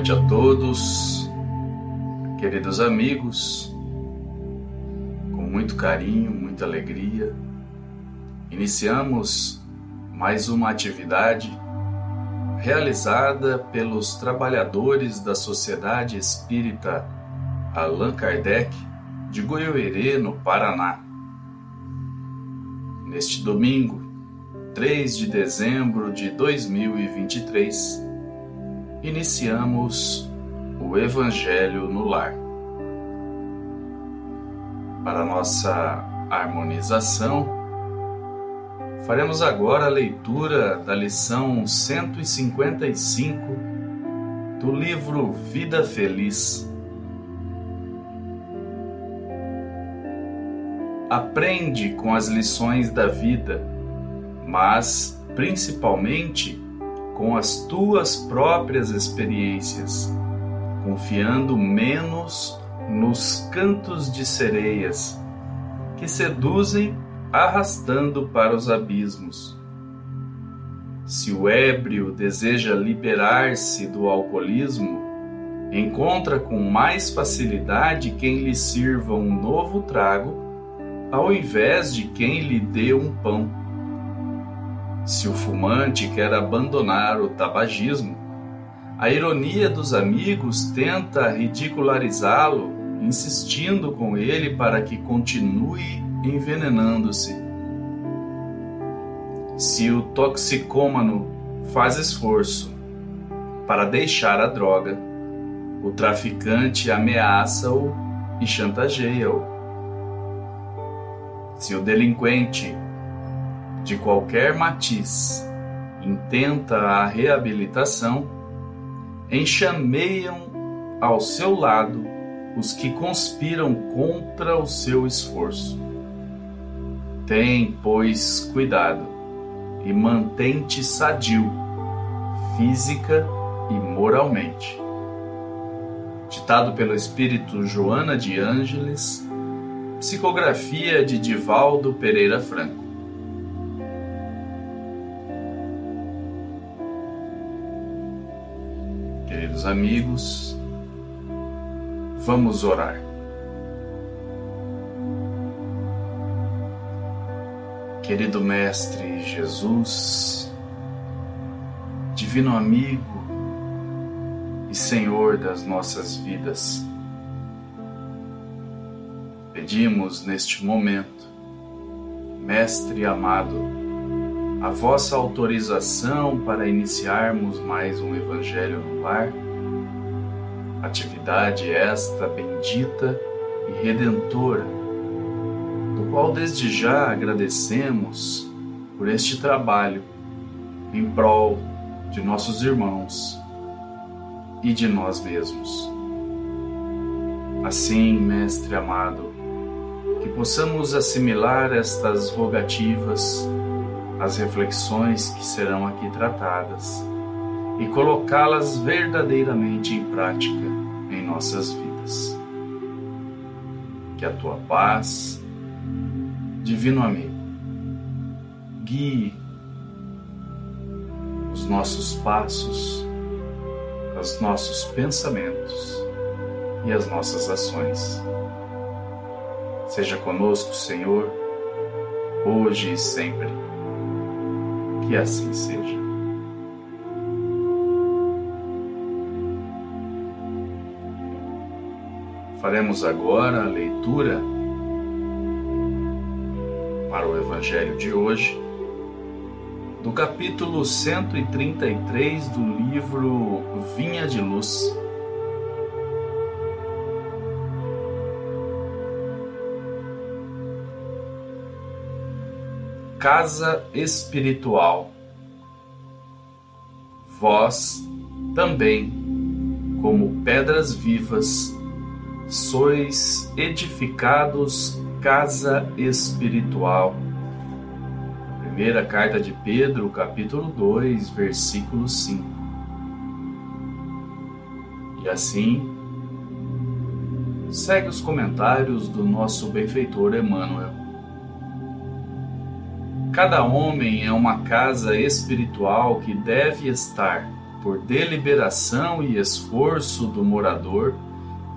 noite a todos, queridos amigos. Com muito carinho, muita alegria, iniciamos mais uma atividade realizada pelos trabalhadores da Sociedade Espírita Allan Kardec de Goiôerê, no Paraná. Neste domingo, 3 de dezembro de 2023, iniciamos o Evangelho no Lar. Para nossa harmonização, faremos agora a leitura da lição 155 do livro Vida Feliz. Aprende com as lições da vida, mas principalmente com as tuas próprias experiências, confiando menos nos cantos de sereias que seduzem arrastando para os abismos. Se o ébrio deseja liberar-se do alcoolismo, encontra com mais facilidade quem lhe sirva um novo trago, ao invés de quem lhe dê um pão. Se o fumante quer abandonar o tabagismo, a ironia dos amigos tenta ridicularizá-lo, insistindo com ele para que continue envenenando-se. Se o toxicômano faz esforço para deixar a droga, o traficante ameaça-o e chantageia-o. Se o delinquente de qualquer matiz intenta a reabilitação, enxameiam ao seu lado os que conspiram contra o seu esforço. Tem, pois, cuidado e mantém-te sadio, física e moralmente. Ditado pelo espírito Joana de Ângeles, psicografia de Divaldo Pereira Franco. Queridos amigos, vamos orar. Querido Mestre Jesus, Divino Amigo e Senhor das nossas vidas, pedimos neste momento, Mestre amado, a vossa autorização para iniciarmos mais um Evangelho no Lar. Atividade esta bendita e redentora, do qual desde já agradecemos por este trabalho em prol de nossos irmãos e de nós mesmos. Assim, Mestre amado, que possamos assimilar estas rogativas as reflexões que serão aqui tratadas e colocá-las verdadeiramente em prática em nossas vidas. Que a tua paz, Divino Amigo, guie os nossos passos, os nossos pensamentos e as nossas ações. Seja conosco, Senhor, hoje e sempre que assim seja. Faremos agora a leitura para o Evangelho de hoje do capítulo 133 do livro Vinha de Luz. casa espiritual. Vós também, como pedras vivas, sois edificados casa espiritual. Primeira carta de Pedro, capítulo 2, versículo 5. E assim, segue os comentários do nosso benfeitor Emmanuel. Cada homem é uma casa espiritual que deve estar por deliberação e esforço do morador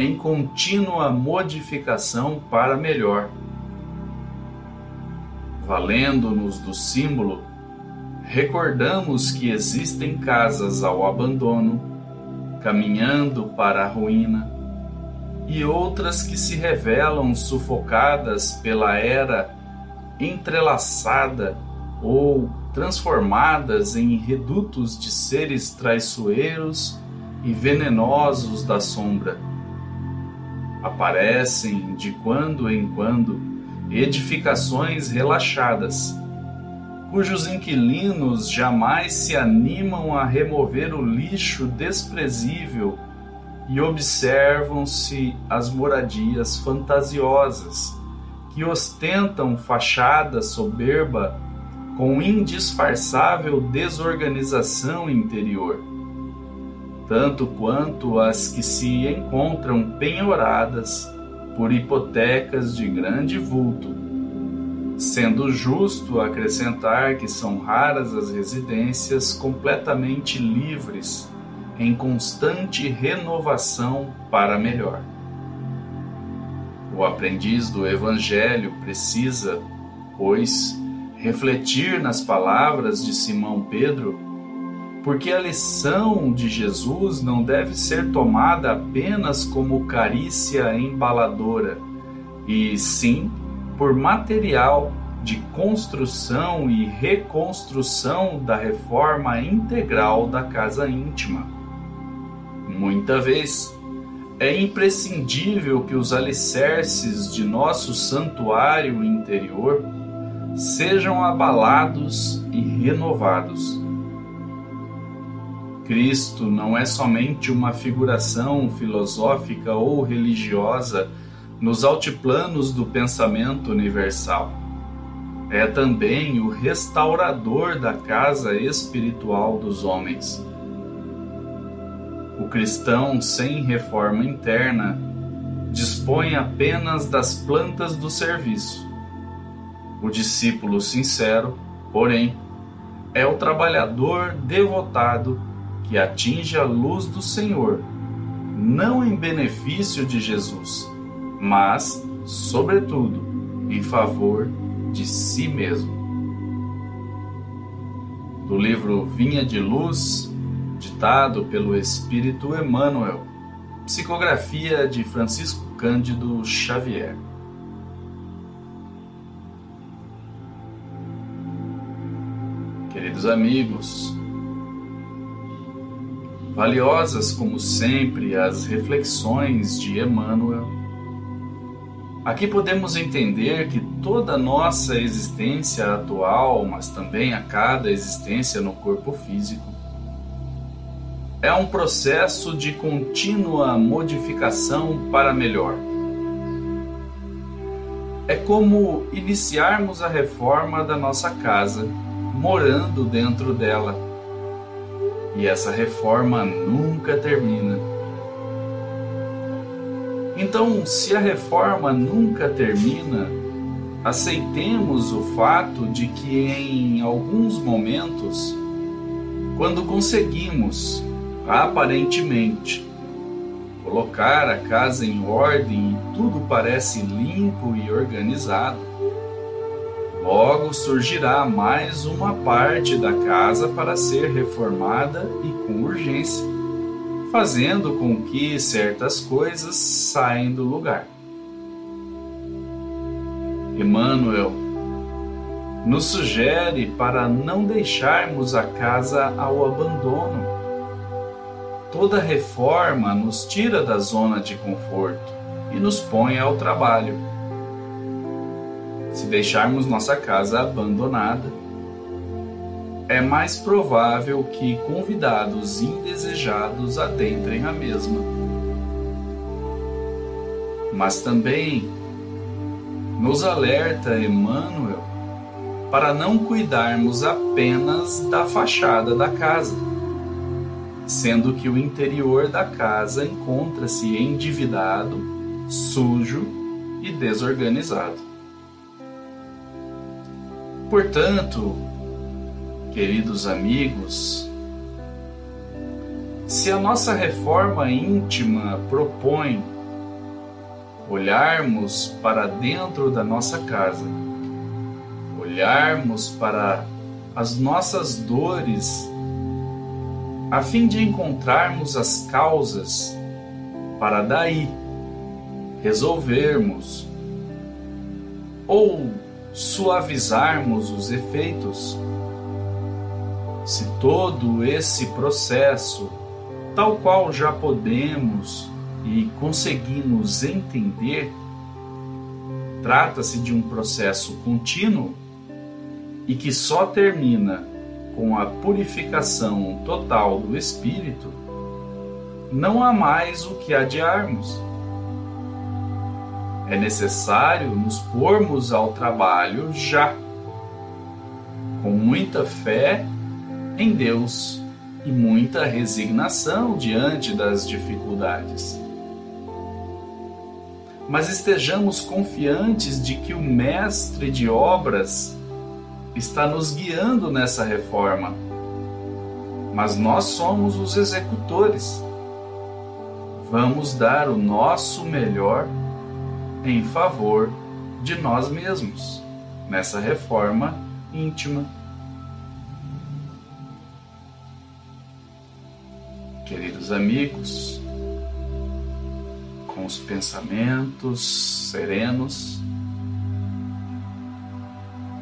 em contínua modificação para melhor. Valendo-nos do símbolo, recordamos que existem casas ao abandono, caminhando para a ruína, e outras que se revelam sufocadas pela era entrelaçada ou transformadas em redutos de seres traiçoeiros e venenosos da sombra. Aparecem de quando em quando edificações relaxadas, cujos inquilinos jamais se animam a remover o lixo desprezível e observam-se as moradias fantasiosas que ostentam fachada soberba com indisfarçável desorganização interior, tanto quanto as que se encontram penhoradas por hipotecas de grande vulto, sendo justo acrescentar que são raras as residências completamente livres, em constante renovação para melhor. O aprendiz do Evangelho precisa, pois, refletir nas palavras de Simão Pedro, porque a lição de Jesus não deve ser tomada apenas como carícia embaladora, e sim por material de construção e reconstrução da reforma integral da casa íntima. Muita vez, é imprescindível que os alicerces de nosso santuário interior sejam abalados e renovados. Cristo não é somente uma figuração filosófica ou religiosa nos altiplanos do pensamento universal. É também o restaurador da casa espiritual dos homens. O cristão sem reforma interna dispõe apenas das plantas do serviço o discípulo sincero, porém, é o trabalhador devotado que atinge a luz do Senhor, não em benefício de Jesus, mas, sobretudo, em favor de si mesmo. Do livro Vinha de Luz, ditado pelo Espírito Emmanuel, psicografia de Francisco Cândido Xavier. queridos amigos. Valiosas como sempre as reflexões de Emmanuel. Aqui podemos entender que toda nossa existência atual, mas também a cada existência no corpo físico, é um processo de contínua modificação para melhor. É como iniciarmos a reforma da nossa casa morando dentro dela. E essa reforma nunca termina. Então, se a reforma nunca termina, aceitemos o fato de que em alguns momentos, quando conseguimos, aparentemente, colocar a casa em ordem e tudo parece limpo e organizado, Logo surgirá mais uma parte da casa para ser reformada e com urgência, fazendo com que certas coisas saiam do lugar. Emmanuel nos sugere para não deixarmos a casa ao abandono. Toda reforma nos tira da zona de conforto e nos põe ao trabalho se deixarmos nossa casa abandonada, é mais provável que convidados indesejados adentrem a mesma. Mas também nos alerta Emmanuel para não cuidarmos apenas da fachada da casa, sendo que o interior da casa encontra-se endividado, sujo e desorganizado. Portanto, queridos amigos, Se a nossa reforma íntima propõe olharmos para dentro da nossa casa, olharmos para as nossas dores, a fim de encontrarmos as causas para daí resolvermos ou suavizarmos os efeitos. Se todo esse processo, tal qual já podemos e conseguimos entender, trata-se de um processo contínuo e que só termina com a purificação total do espírito, não há mais o que adiarmos. É necessário nos pormos ao trabalho já, com muita fé em Deus e muita resignação diante das dificuldades. Mas estejamos confiantes de que o Mestre de obras está nos guiando nessa reforma, mas nós somos os executores. Vamos dar o nosso melhor em favor de nós mesmos nessa reforma íntima. Queridos amigos, com os pensamentos serenos,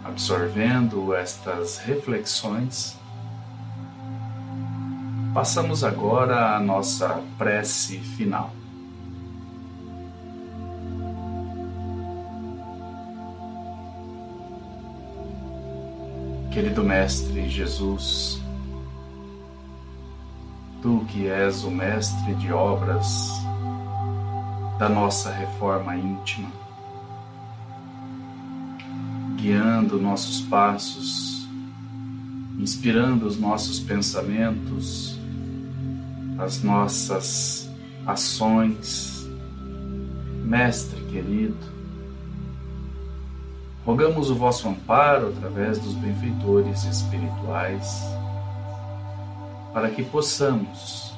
absorvendo estas reflexões, passamos agora à nossa prece final. Querido Mestre Jesus, Tu que és o mestre de obras da nossa reforma íntima, guiando nossos passos, inspirando os nossos pensamentos, as nossas ações. Mestre querido, rogamos o vosso amparo através dos benfeitores espirituais, para que possamos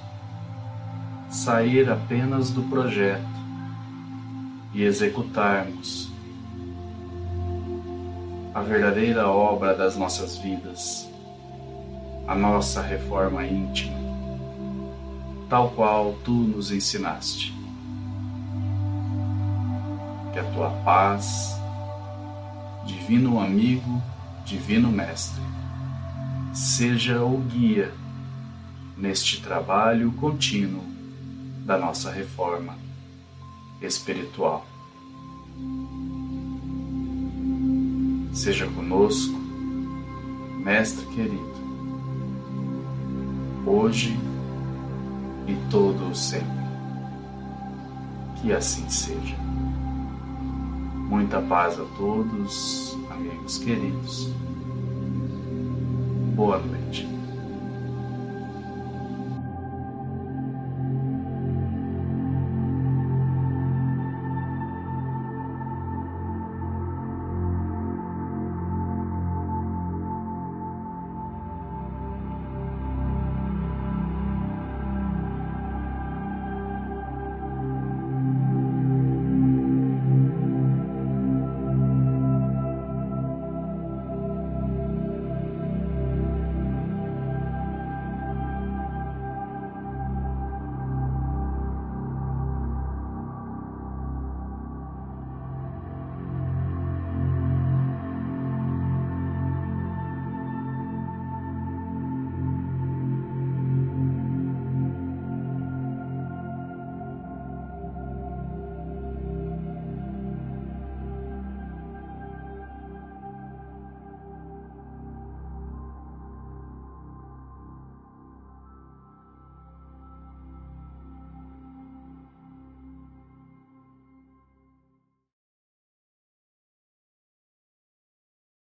sair apenas do projeto e executarmos a verdadeira obra das nossas vidas, a nossa reforma íntima, tal qual tu nos ensinaste. Que a tua paz, divino amigo, divino mestre, seja o guia neste trabalho contínuo da nossa reforma espiritual. Seja conosco, Mestre querido, hoje e todo o sempre. Que assim seja. Muita paz a todos, amigos queridos. Boa noite.